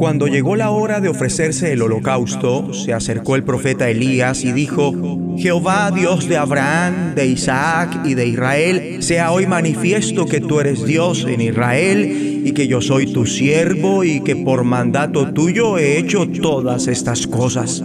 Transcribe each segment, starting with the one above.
Cuando llegó la hora de ofrecerse el holocausto, se acercó el profeta Elías y dijo, Jehová Dios de Abraham, de Isaac y de Israel, sea hoy manifiesto que tú eres Dios en Israel y que yo soy tu siervo y que por mandato tuyo he hecho todas estas cosas.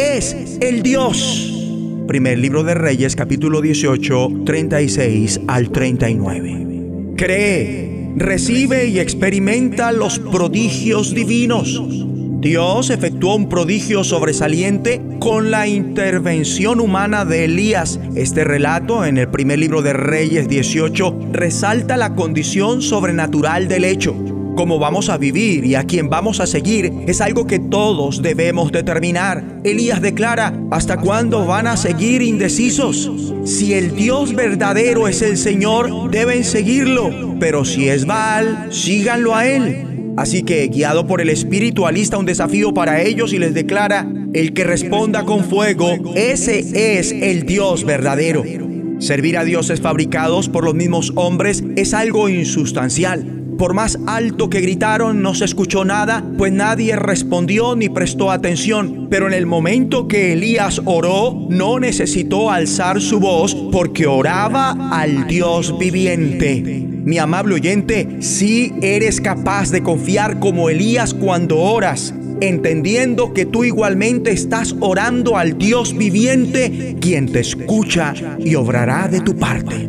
es el Dios. Primer libro de Reyes capítulo 18, 36 al 39. Cree, recibe y experimenta los prodigios divinos. Dios efectuó un prodigio sobresaliente con la intervención humana de Elías. Este relato en el primer libro de Reyes 18 resalta la condición sobrenatural del hecho cómo vamos a vivir y a quién vamos a seguir es algo que todos debemos determinar. Elías declara, ¿hasta cuándo van a seguir indecisos? Si el Dios verdadero es el Señor, deben seguirlo, pero si es Baal, síganlo a él. Así que, guiado por el Espíritu, alista un desafío para ellos y les declara, el que responda con fuego, ese es el Dios verdadero. Servir a dioses fabricados por los mismos hombres es algo insustancial por más alto que gritaron no se escuchó nada, pues nadie respondió ni prestó atención. Pero en el momento que Elías oró, no necesitó alzar su voz porque oraba al Dios viviente. Mi amable oyente, si eres capaz de confiar como Elías cuando oras, entendiendo que tú igualmente estás orando al Dios viviente, quien te escucha y obrará de tu parte.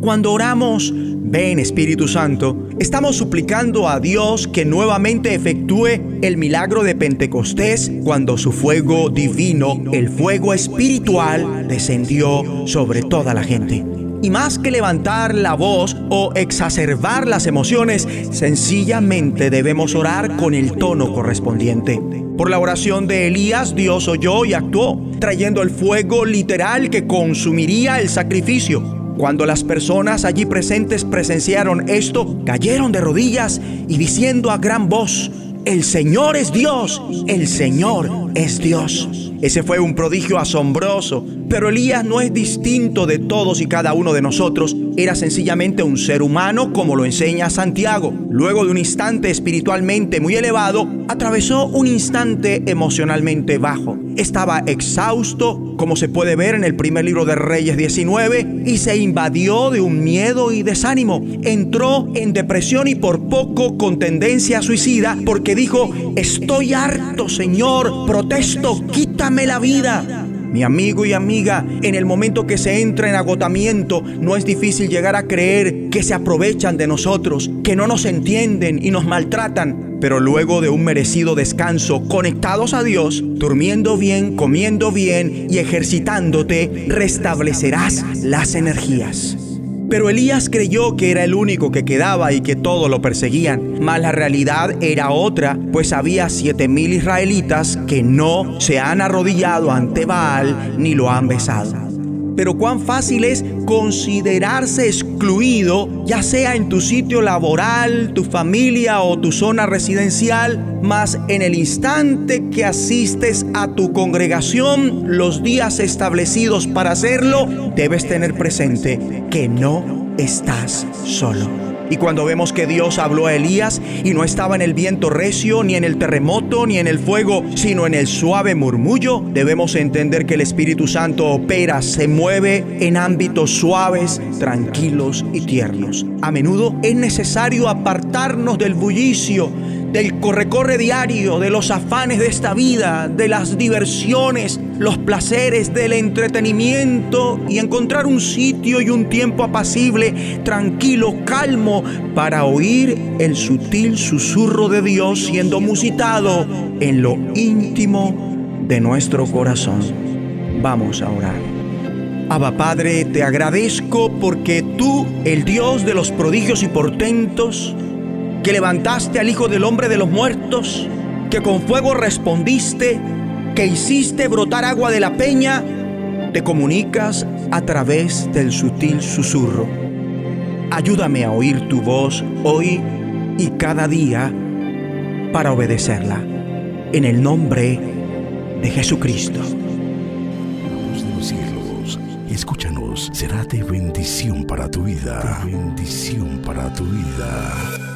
Cuando oramos, Ven Espíritu Santo, estamos suplicando a Dios que nuevamente efectúe el milagro de Pentecostés cuando su fuego divino, el fuego espiritual, descendió sobre toda la gente. Y más que levantar la voz o exacerbar las emociones, sencillamente debemos orar con el tono correspondiente. Por la oración de Elías, Dios oyó y actuó, trayendo el fuego literal que consumiría el sacrificio. Cuando las personas allí presentes presenciaron esto, cayeron de rodillas y diciendo a gran voz, el Señor es Dios, el Señor es Dios. Ese fue un prodigio asombroso, pero Elías no es distinto de todos y cada uno de nosotros, era sencillamente un ser humano como lo enseña Santiago. Luego de un instante espiritualmente muy elevado, atravesó un instante emocionalmente bajo. Estaba exhausto, como se puede ver en el primer libro de Reyes 19, y se invadió de un miedo y desánimo. Entró en depresión y por poco con tendencia suicida porque dijo, estoy harto, Señor, protesto, quítame la vida. Mi amigo y amiga, en el momento que se entra en agotamiento, no es difícil llegar a creer que se aprovechan de nosotros, que no nos entienden y nos maltratan. Pero luego de un merecido descanso, conectados a Dios, durmiendo bien, comiendo bien y ejercitándote, restablecerás las energías. Pero Elías creyó que era el único que quedaba y que todos lo perseguían. Mas la realidad era otra, pues había siete mil israelitas que no se han arrodillado ante Baal ni lo han besado pero cuán fácil es considerarse excluido, ya sea en tu sitio laboral, tu familia o tu zona residencial, mas en el instante que asistes a tu congregación, los días establecidos para hacerlo, debes tener presente que no estás solo. Y cuando vemos que Dios habló a Elías y no estaba en el viento recio, ni en el terremoto, ni en el fuego, sino en el suave murmullo, debemos entender que el Espíritu Santo opera, se mueve en ámbitos suaves, tranquilos y tiernos. A menudo es necesario apartarnos del bullicio del corre-corre diario, de los afanes de esta vida, de las diversiones, los placeres del entretenimiento y encontrar un sitio y un tiempo apacible, tranquilo, calmo, para oír el sutil susurro de Dios siendo musitado en lo íntimo de nuestro corazón. Vamos a orar. Abba Padre, te agradezco porque tú, el Dios de los prodigios y portentos, que levantaste al Hijo del Hombre de los muertos, que con fuego respondiste, que hiciste brotar agua de la peña, te comunicas a través del sutil susurro. Ayúdame a oír tu voz hoy y cada día para obedecerla. En el nombre de Jesucristo. Escúchanos, será de bendición para tu vida. De bendición para tu vida.